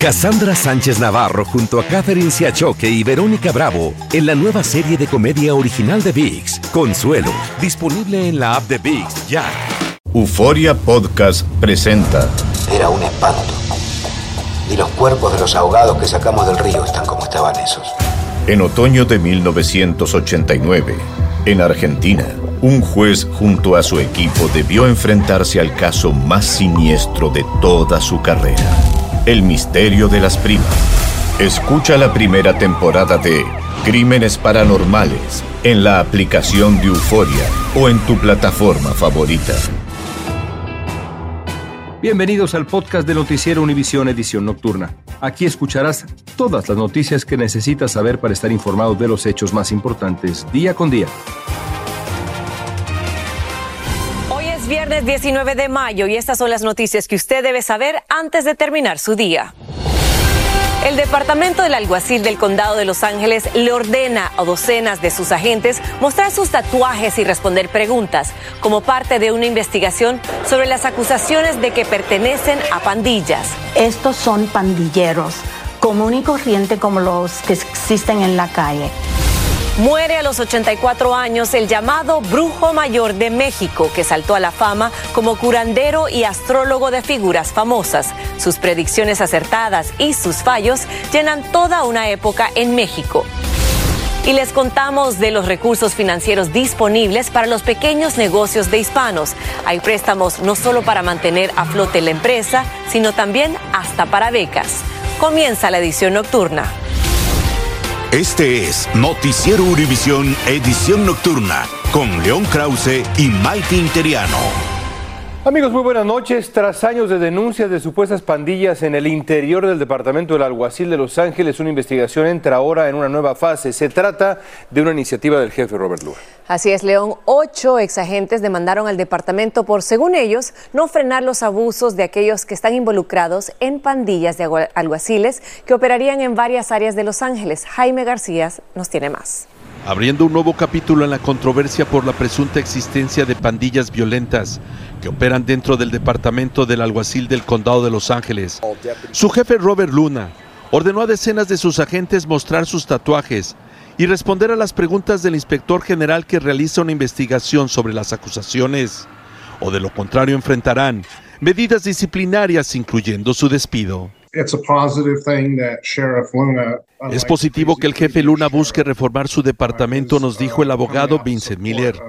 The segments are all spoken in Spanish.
Cassandra Sánchez Navarro junto a Catherine Siachoque y Verónica Bravo en la nueva serie de comedia original de VIX, Consuelo, disponible en la app de VIX ya. Euforia Podcast presenta. Era un espanto. Y los cuerpos de los ahogados que sacamos del río están como estaban esos. En otoño de 1989, en Argentina, un juez junto a su equipo debió enfrentarse al caso más siniestro de toda su carrera el misterio de las primas. Escucha la primera temporada de Crímenes Paranormales en la aplicación de Euforia o en tu plataforma favorita. Bienvenidos al podcast de Noticiero Univisión Edición Nocturna. Aquí escucharás todas las noticias que necesitas saber para estar informado de los hechos más importantes día con día. Viernes 19 de mayo y estas son las noticias que usted debe saber antes de terminar su día. El Departamento del Alguacil del Condado de Los Ángeles le ordena a docenas de sus agentes mostrar sus tatuajes y responder preguntas como parte de una investigación sobre las acusaciones de que pertenecen a pandillas. Estos son pandilleros, común y corriente como los que existen en la calle. Muere a los 84 años el llamado Brujo Mayor de México, que saltó a la fama como curandero y astrólogo de figuras famosas. Sus predicciones acertadas y sus fallos llenan toda una época en México. Y les contamos de los recursos financieros disponibles para los pequeños negocios de hispanos. Hay préstamos no solo para mantener a flote la empresa, sino también hasta para becas. Comienza la edición nocturna. Este es Noticiero Univisión Edición Nocturna con León Krause y Mike Interiano. Amigos, muy buenas noches. Tras años de denuncias de supuestas pandillas en el interior del departamento del alguacil de Los Ángeles, una investigación entra ahora en una nueva fase. Se trata de una iniciativa del jefe Robert Lua. Así es, León. Ocho exagentes demandaron al departamento por, según ellos, no frenar los abusos de aquellos que están involucrados en pandillas de alguaciles que operarían en varias áreas de Los Ángeles. Jaime García nos tiene más. Abriendo un nuevo capítulo en la controversia por la presunta existencia de pandillas violentas que operan dentro del departamento del alguacil del condado de Los Ángeles. Su jefe Robert Luna ordenó a decenas de sus agentes mostrar sus tatuajes y responder a las preguntas del inspector general que realiza una investigación sobre las acusaciones, o de lo contrario enfrentarán medidas disciplinarias incluyendo su despido. Es positivo que el jefe Luna busque reformar su departamento, nos dijo el abogado Vincent Miller,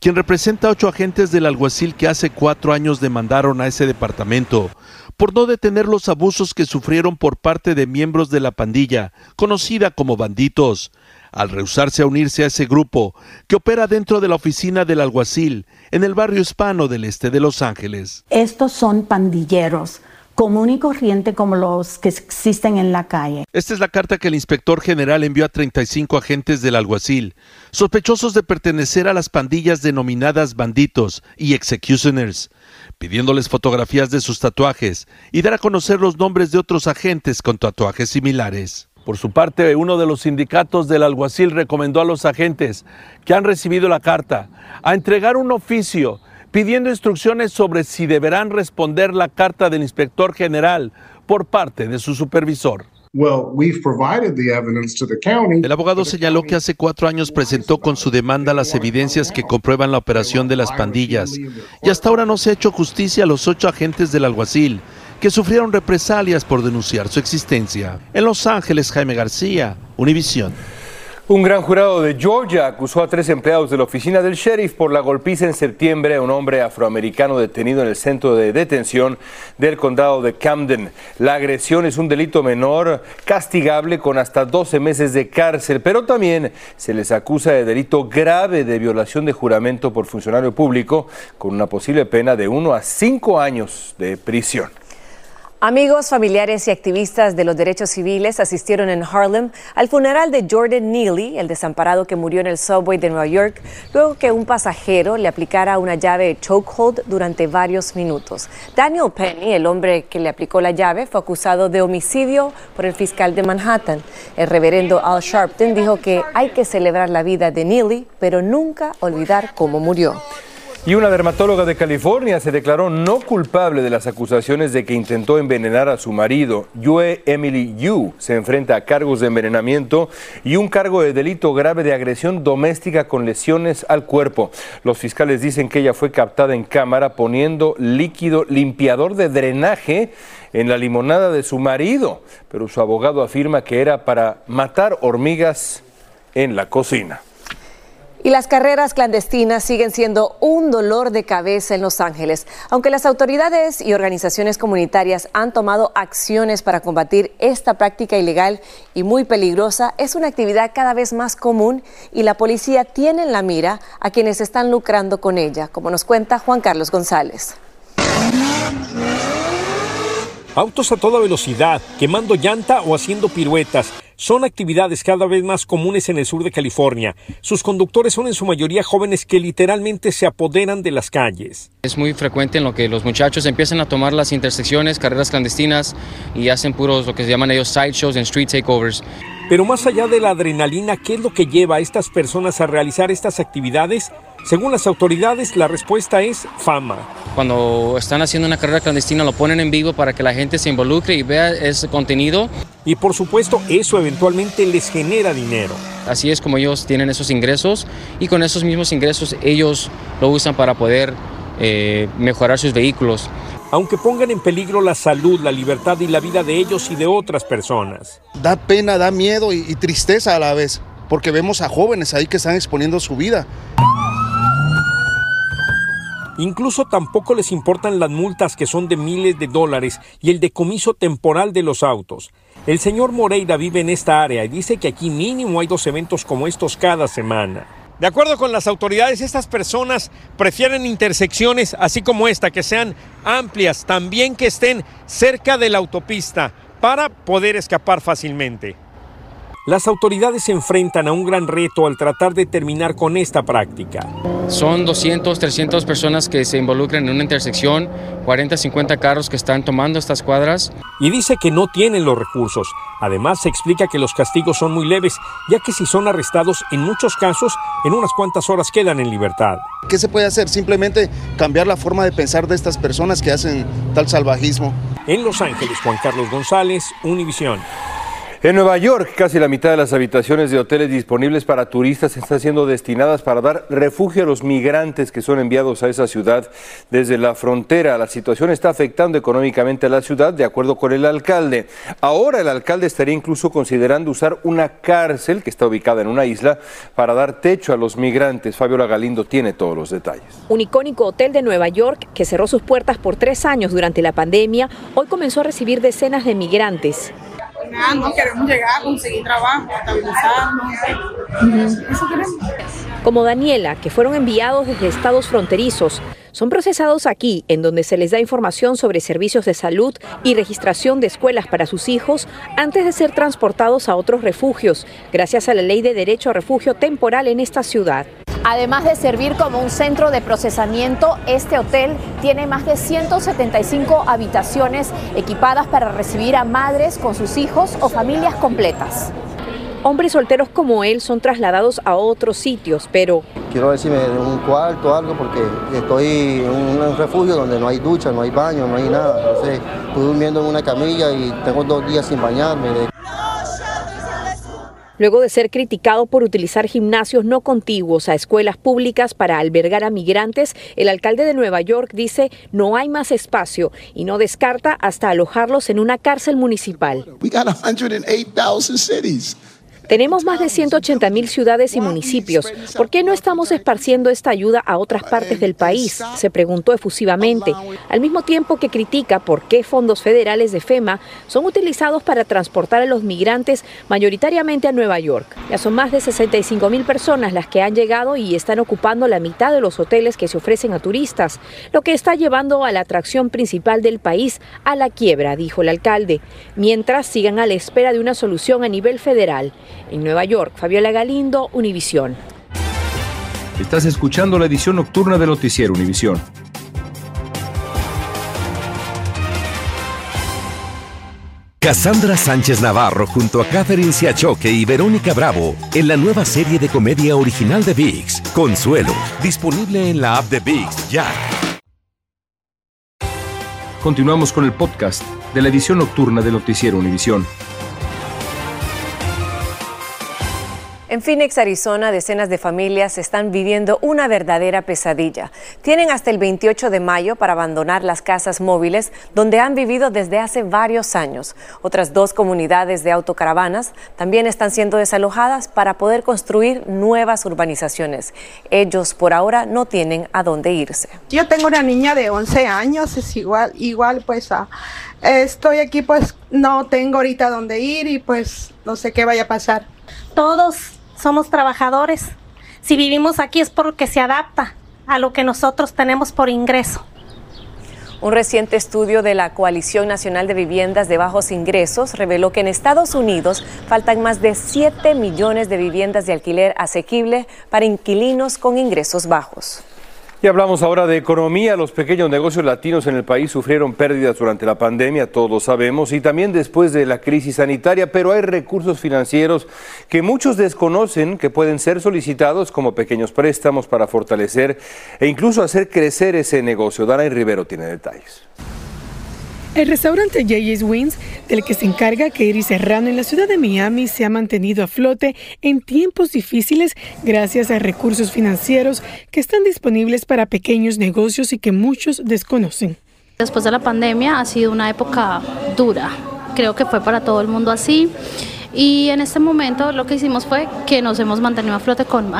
quien representa a ocho agentes del alguacil que hace cuatro años demandaron a ese departamento por no detener los abusos que sufrieron por parte de miembros de la pandilla, conocida como banditos, al rehusarse a unirse a ese grupo que opera dentro de la oficina del alguacil en el barrio hispano del este de Los Ángeles. Estos son pandilleros común y corriente como los que existen en la calle. Esta es la carta que el inspector general envió a 35 agentes del alguacil, sospechosos de pertenecer a las pandillas denominadas banditos y executioners, pidiéndoles fotografías de sus tatuajes y dar a conocer los nombres de otros agentes con tatuajes similares. Por su parte, uno de los sindicatos del alguacil recomendó a los agentes que han recibido la carta a entregar un oficio pidiendo instrucciones sobre si deberán responder la carta del inspector general por parte de su supervisor. El abogado señaló que hace cuatro años presentó con su demanda las evidencias que comprueban la operación de las pandillas y hasta ahora no se ha hecho justicia a los ocho agentes del alguacil que sufrieron represalias por denunciar su existencia. En Los Ángeles, Jaime García, Univisión. Un gran jurado de Georgia acusó a tres empleados de la oficina del sheriff por la golpiza en septiembre a un hombre afroamericano detenido en el centro de detención del condado de Camden. La agresión es un delito menor castigable con hasta 12 meses de cárcel, pero también se les acusa de delito grave de violación de juramento por funcionario público con una posible pena de 1 a 5 años de prisión. Amigos, familiares y activistas de los derechos civiles asistieron en Harlem al funeral de Jordan Neely, el desamparado que murió en el subway de Nueva York, luego que un pasajero le aplicara una llave chokehold durante varios minutos. Daniel Penny, el hombre que le aplicó la llave, fue acusado de homicidio por el fiscal de Manhattan. El reverendo Al Sharpton dijo que hay que celebrar la vida de Neely, pero nunca olvidar cómo murió. Y una dermatóloga de California se declaró no culpable de las acusaciones de que intentó envenenar a su marido. Yue Emily Yu se enfrenta a cargos de envenenamiento y un cargo de delito grave de agresión doméstica con lesiones al cuerpo. Los fiscales dicen que ella fue captada en cámara poniendo líquido limpiador de drenaje en la limonada de su marido, pero su abogado afirma que era para matar hormigas en la cocina. Y las carreras clandestinas siguen siendo un dolor de cabeza en Los Ángeles. Aunque las autoridades y organizaciones comunitarias han tomado acciones para combatir esta práctica ilegal y muy peligrosa, es una actividad cada vez más común y la policía tiene en la mira a quienes están lucrando con ella, como nos cuenta Juan Carlos González. Autos a toda velocidad, quemando llanta o haciendo piruetas son actividades cada vez más comunes en el sur de California. Sus conductores son en su mayoría jóvenes que literalmente se apoderan de las calles. Es muy frecuente en lo que los muchachos empiezan a tomar las intersecciones, carreras clandestinas y hacen puros lo que se llaman ellos sideshows and street takeovers. Pero más allá de la adrenalina, ¿qué es lo que lleva a estas personas a realizar estas actividades? Según las autoridades, la respuesta es fama. Cuando están haciendo una carrera clandestina lo ponen en vivo para que la gente se involucre y vea ese contenido. Y por supuesto eso eventualmente les genera dinero. Así es como ellos tienen esos ingresos y con esos mismos ingresos ellos lo usan para poder eh, mejorar sus vehículos. Aunque pongan en peligro la salud, la libertad y la vida de ellos y de otras personas. Da pena, da miedo y, y tristeza a la vez, porque vemos a jóvenes ahí que están exponiendo su vida. Incluso tampoco les importan las multas que son de miles de dólares y el decomiso temporal de los autos. El señor Moreira vive en esta área y dice que aquí mínimo hay dos eventos como estos cada semana. De acuerdo con las autoridades, estas personas prefieren intersecciones así como esta, que sean amplias, también que estén cerca de la autopista para poder escapar fácilmente. Las autoridades se enfrentan a un gran reto al tratar de terminar con esta práctica. Son 200, 300 personas que se involucran en una intersección, 40, 50 carros que están tomando estas cuadras. Y dice que no tienen los recursos. Además, se explica que los castigos son muy leves, ya que si son arrestados, en muchos casos, en unas cuantas horas quedan en libertad. ¿Qué se puede hacer? Simplemente cambiar la forma de pensar de estas personas que hacen tal salvajismo. En Los Ángeles, Juan Carlos González, Univisión. En Nueva York, casi la mitad de las habitaciones de hoteles disponibles para turistas están siendo destinadas para dar refugio a los migrantes que son enviados a esa ciudad desde la frontera. La situación está afectando económicamente a la ciudad, de acuerdo con el alcalde. Ahora el alcalde estaría incluso considerando usar una cárcel que está ubicada en una isla para dar techo a los migrantes. Fabiola Galindo tiene todos los detalles. Un icónico hotel de Nueva York que cerró sus puertas por tres años durante la pandemia, hoy comenzó a recibir decenas de migrantes no queremos llegar, conseguir trabajo, estabilizarnos. Como Daniela, que fueron enviados desde estados fronterizos, son procesados aquí, en donde se les da información sobre servicios de salud y registración de escuelas para sus hijos antes de ser transportados a otros refugios, gracias a la ley de derecho a refugio temporal en esta ciudad. Además de servir como un centro de procesamiento, este hotel tiene más de 175 habitaciones equipadas para recibir a madres con sus hijos o familias completas. Hombres solteros como él son trasladados a otros sitios, pero... Quiero ver si me den un cuarto o algo porque estoy en un refugio donde no hay ducha, no hay baño, no hay nada. Entonces estoy durmiendo en una camilla y tengo dos días sin bañarme. Luego de ser criticado por utilizar gimnasios no contiguos a escuelas públicas para albergar a migrantes, el alcalde de Nueva York dice no hay más espacio y no descarta hasta alojarlos en una cárcel municipal. Tenemos más de 180 mil ciudades y municipios. ¿Por qué no estamos esparciendo esta ayuda a otras partes del país? Se preguntó efusivamente, al mismo tiempo que critica por qué fondos federales de FEMA son utilizados para transportar a los migrantes mayoritariamente a Nueva York. Ya son más de 65 mil personas las que han llegado y están ocupando la mitad de los hoteles que se ofrecen a turistas, lo que está llevando a la atracción principal del país a la quiebra, dijo el alcalde, mientras sigan a la espera de una solución a nivel federal. En Nueva York, Fabiola Galindo, Univisión. Estás escuchando la edición nocturna de Noticiero Univisión. Cassandra Sánchez Navarro junto a Catherine Siachoque y Verónica Bravo en la nueva serie de comedia original de VIX, Consuelo, disponible en la app de VIX ya. Continuamos con el podcast de la edición nocturna de Noticiero Univisión. En Phoenix, Arizona, decenas de familias están viviendo una verdadera pesadilla. Tienen hasta el 28 de mayo para abandonar las casas móviles donde han vivido desde hace varios años. Otras dos comunidades de autocaravanas también están siendo desalojadas para poder construir nuevas urbanizaciones. Ellos por ahora no tienen a dónde irse. Yo tengo una niña de 11 años, es igual, igual pues estoy aquí pues no tengo ahorita dónde ir y pues no sé qué vaya a pasar. Todos somos trabajadores. Si vivimos aquí es porque se adapta a lo que nosotros tenemos por ingreso. Un reciente estudio de la Coalición Nacional de Viviendas de Bajos Ingresos reveló que en Estados Unidos faltan más de 7 millones de viviendas de alquiler asequible para inquilinos con ingresos bajos. Y hablamos ahora de economía. Los pequeños negocios latinos en el país sufrieron pérdidas durante la pandemia, todos sabemos, y también después de la crisis sanitaria, pero hay recursos financieros que muchos desconocen que pueden ser solicitados como pequeños préstamos para fortalecer e incluso hacer crecer ese negocio. Dana Rivero tiene detalles. El restaurante J.J. Wings, del que se encarga Katie Serrano en la ciudad de Miami, se ha mantenido a flote en tiempos difíciles gracias a recursos financieros que están disponibles para pequeños negocios y que muchos desconocen. Después de la pandemia ha sido una época dura. Creo que fue para todo el mundo así. Y en este momento lo que hicimos fue que nos hemos mantenido a flote con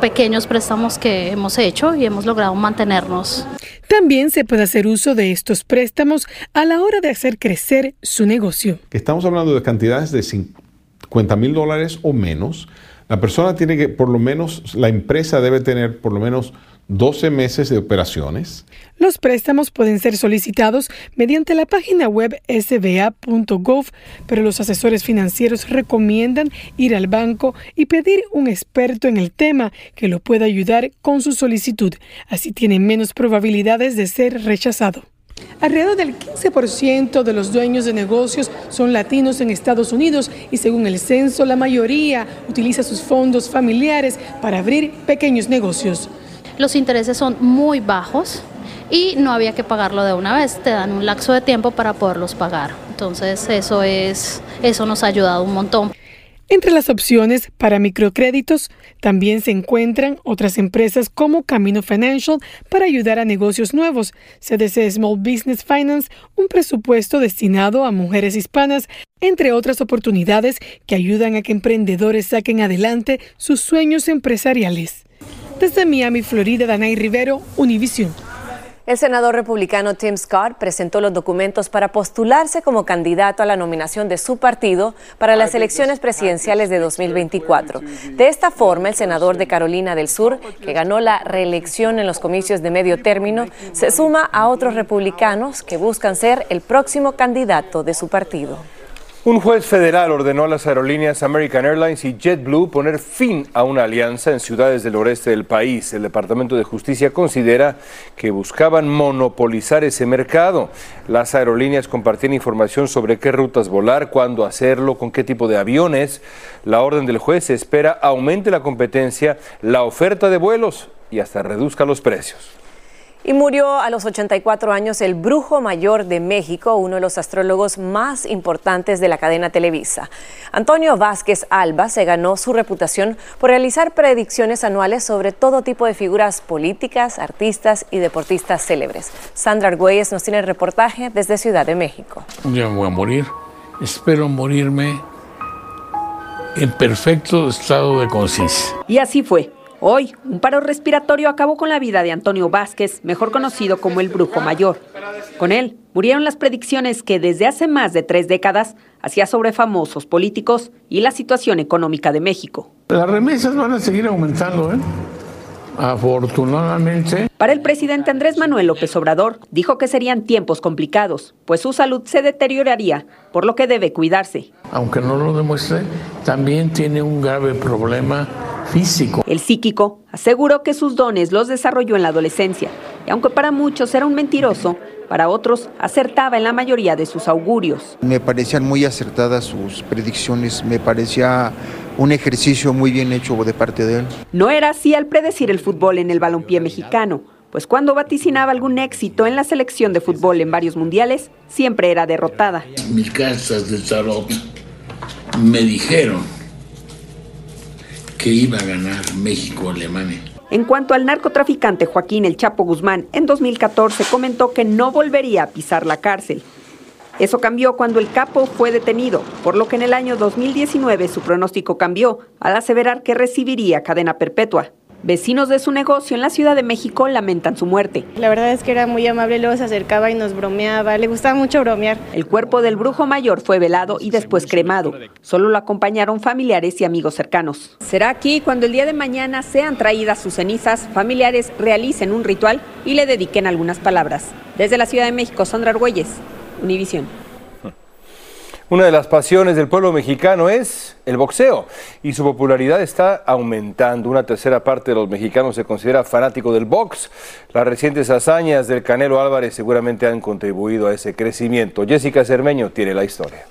pequeños préstamos que hemos hecho y hemos logrado mantenernos. También se puede hacer uso de estos préstamos a la hora de hacer crecer su negocio. Estamos hablando de cantidades de 50 mil dólares o menos. La persona tiene que, por lo menos, la empresa debe tener por lo menos 12 meses de operaciones. Los préstamos pueden ser solicitados mediante la página web sba.gov, pero los asesores financieros recomiendan ir al banco y pedir un experto en el tema que lo pueda ayudar con su solicitud. Así tiene menos probabilidades de ser rechazado. Alrededor del 15% de los dueños de negocios son latinos en Estados Unidos y según el censo la mayoría utiliza sus fondos familiares para abrir pequeños negocios. Los intereses son muy bajos y no había que pagarlo de una vez, te dan un lapso de tiempo para poderlos pagar. Entonces eso es eso nos ha ayudado un montón. Entre las opciones para microcréditos también se encuentran otras empresas como Camino Financial para ayudar a negocios nuevos, CDC Small Business Finance, un presupuesto destinado a mujeres hispanas, entre otras oportunidades que ayudan a que emprendedores saquen adelante sus sueños empresariales. Desde Miami, Florida, Danay Rivero, Univision. El senador republicano Tim Scott presentó los documentos para postularse como candidato a la nominación de su partido para las elecciones presidenciales de 2024. De esta forma, el senador de Carolina del Sur, que ganó la reelección en los comicios de medio término, se suma a otros republicanos que buscan ser el próximo candidato de su partido. Un juez federal ordenó a las aerolíneas American Airlines y JetBlue poner fin a una alianza en ciudades del oeste del país. El Departamento de Justicia considera que buscaban monopolizar ese mercado. Las aerolíneas compartían información sobre qué rutas volar, cuándo hacerlo, con qué tipo de aviones. La orden del juez espera aumente la competencia, la oferta de vuelos y hasta reduzca los precios. Y murió a los 84 años el brujo mayor de México, uno de los astrólogos más importantes de la cadena Televisa. Antonio Vázquez Alba se ganó su reputación por realizar predicciones anuales sobre todo tipo de figuras políticas, artistas y deportistas célebres. Sandra Argüelles nos tiene el reportaje desde Ciudad de México. Yo me voy a morir. Espero morirme en perfecto estado de conciencia. Y así fue. Hoy, un paro respiratorio acabó con la vida de Antonio Vázquez, mejor conocido como el Brujo Mayor. Con él murieron las predicciones que desde hace más de tres décadas hacía sobre famosos políticos y la situación económica de México. Las remesas van a seguir aumentando, ¿eh? Afortunadamente. Para el presidente Andrés Manuel López Obrador, dijo que serían tiempos complicados, pues su salud se deterioraría, por lo que debe cuidarse. Aunque no lo demuestre, también tiene un grave problema físico. El psíquico aseguró que sus dones los desarrolló en la adolescencia, Y aunque para muchos era un mentiroso, para otros acertaba en la mayoría de sus augurios. Me parecían muy acertadas sus predicciones, me parecía un ejercicio muy bien hecho de parte de él. No era así al predecir el fútbol en el balompié mexicano, pues cuando vaticinaba algún éxito en la selección de fútbol en varios mundiales, siempre era derrotada. Mis cartas de tarot me dijeron que iba a ganar México-Alemania. En cuanto al narcotraficante Joaquín El Chapo Guzmán, en 2014 comentó que no volvería a pisar la cárcel. Eso cambió cuando el capo fue detenido, por lo que en el año 2019 su pronóstico cambió al aseverar que recibiría cadena perpetua. Vecinos de su negocio en la Ciudad de México lamentan su muerte. La verdad es que era muy amable, luego se acercaba y nos bromeaba, le gustaba mucho bromear. El cuerpo del brujo mayor fue velado y después cremado. Solo lo acompañaron familiares y amigos cercanos. Será aquí cuando el día de mañana sean traídas sus cenizas, familiares realicen un ritual y le dediquen algunas palabras. Desde la Ciudad de México, Sandra Argüelles, Univisión. Una de las pasiones del pueblo mexicano es el boxeo y su popularidad está aumentando. Una tercera parte de los mexicanos se considera fanático del box. Las recientes hazañas del Canelo Álvarez seguramente han contribuido a ese crecimiento. Jessica Cermeño tiene la historia.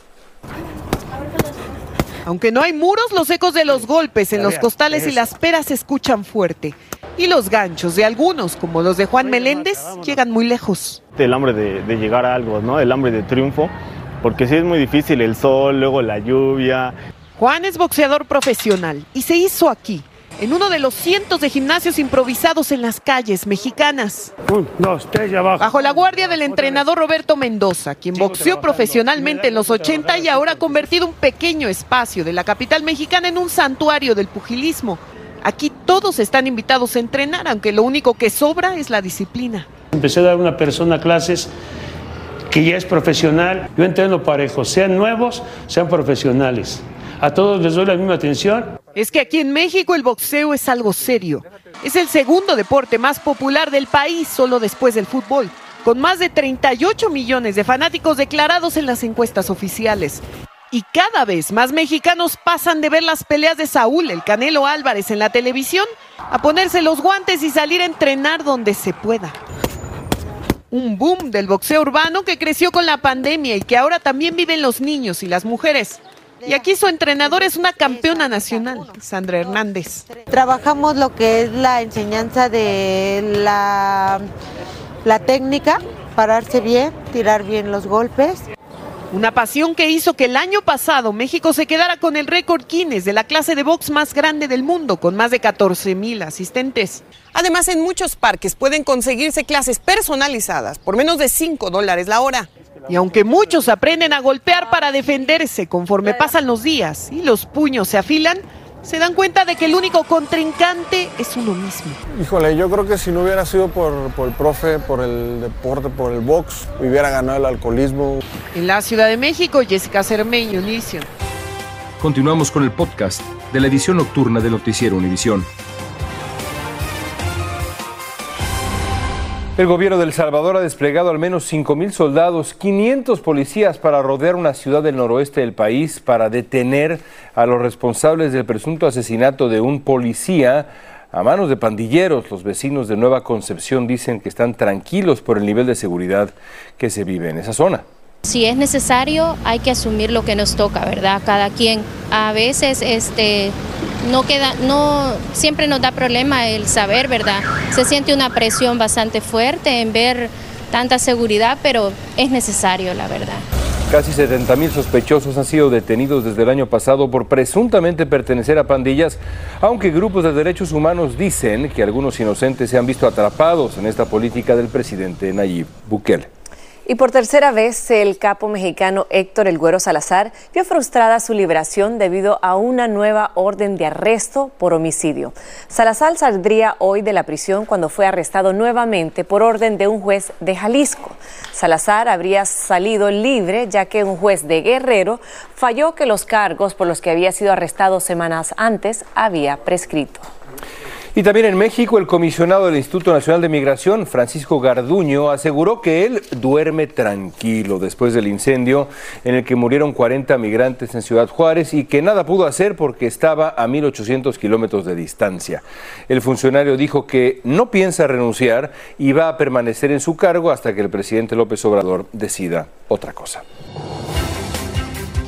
Aunque no hay muros, los ecos de los golpes en los costales y las peras se escuchan fuerte. Y los ganchos de algunos, como los de Juan Meléndez, llegan muy lejos. El hambre de, de llegar a algo, ¿no? El hambre de triunfo porque sí es muy difícil el sol, luego la lluvia. Juan es boxeador profesional y se hizo aquí, en uno de los cientos de gimnasios improvisados en las calles mexicanas. Un, dos, tres, abajo. Bajo la guardia del entrenador Roberto Mendoza, quien boxeó profesionalmente en los 80 y ahora ha convertido un pequeño espacio de la capital mexicana en un santuario del pugilismo. Aquí todos están invitados a entrenar, aunque lo único que sobra es la disciplina. Empecé a dar una persona clases que ya es profesional. Yo entreno parejo, sean nuevos, sean profesionales. A todos les doy la misma atención. Es que aquí en México el boxeo es algo serio. Es el segundo deporte más popular del país, solo después del fútbol, con más de 38 millones de fanáticos declarados en las encuestas oficiales. Y cada vez más mexicanos pasan de ver las peleas de Saúl, el Canelo Álvarez en la televisión, a ponerse los guantes y salir a entrenar donde se pueda un boom del boxeo urbano que creció con la pandemia y que ahora también viven los niños y las mujeres. Y aquí su entrenador es una campeona nacional, Sandra Hernández. Trabajamos lo que es la enseñanza de la, la técnica, pararse bien, tirar bien los golpes. Una pasión que hizo que el año pasado México se quedara con el récord Guinness de la clase de box más grande del mundo, con más de 14 mil asistentes. Además, en muchos parques pueden conseguirse clases personalizadas por menos de 5 dólares la hora. Y aunque muchos aprenden a golpear para defenderse conforme pasan los días y los puños se afilan, se dan cuenta de que el único contrincante es uno mismo. Híjole, yo creo que si no hubiera sido por, por el profe, por el deporte, por el box, hubiera ganado el alcoholismo. En la Ciudad de México, Jessica Cermeño, Univision. Continuamos con el podcast de la edición nocturna de Noticiero Univisión. El gobierno de El Salvador ha desplegado al menos 5.000 soldados, 500 policías para rodear una ciudad del noroeste del país para detener a los responsables del presunto asesinato de un policía a manos de pandilleros. Los vecinos de Nueva Concepción dicen que están tranquilos por el nivel de seguridad que se vive en esa zona. Si es necesario, hay que asumir lo que nos toca, ¿verdad? Cada quien. A veces este no queda no siempre nos da problema el saber, ¿verdad? Se siente una presión bastante fuerte en ver tanta seguridad, pero es necesario, la verdad. Casi 70 mil sospechosos han sido detenidos desde el año pasado por presuntamente pertenecer a pandillas, aunque grupos de derechos humanos dicen que algunos inocentes se han visto atrapados en esta política del presidente Nayib Bukele. Y por tercera vez, el capo mexicano Héctor El Güero Salazar vio frustrada su liberación debido a una nueva orden de arresto por homicidio. Salazar saldría hoy de la prisión cuando fue arrestado nuevamente por orden de un juez de Jalisco. Salazar habría salido libre ya que un juez de Guerrero falló que los cargos por los que había sido arrestado semanas antes había prescrito. Y también en México, el comisionado del Instituto Nacional de Migración, Francisco Garduño, aseguró que él duerme tranquilo después del incendio en el que murieron 40 migrantes en Ciudad Juárez y que nada pudo hacer porque estaba a 1.800 kilómetros de distancia. El funcionario dijo que no piensa renunciar y va a permanecer en su cargo hasta que el presidente López Obrador decida otra cosa.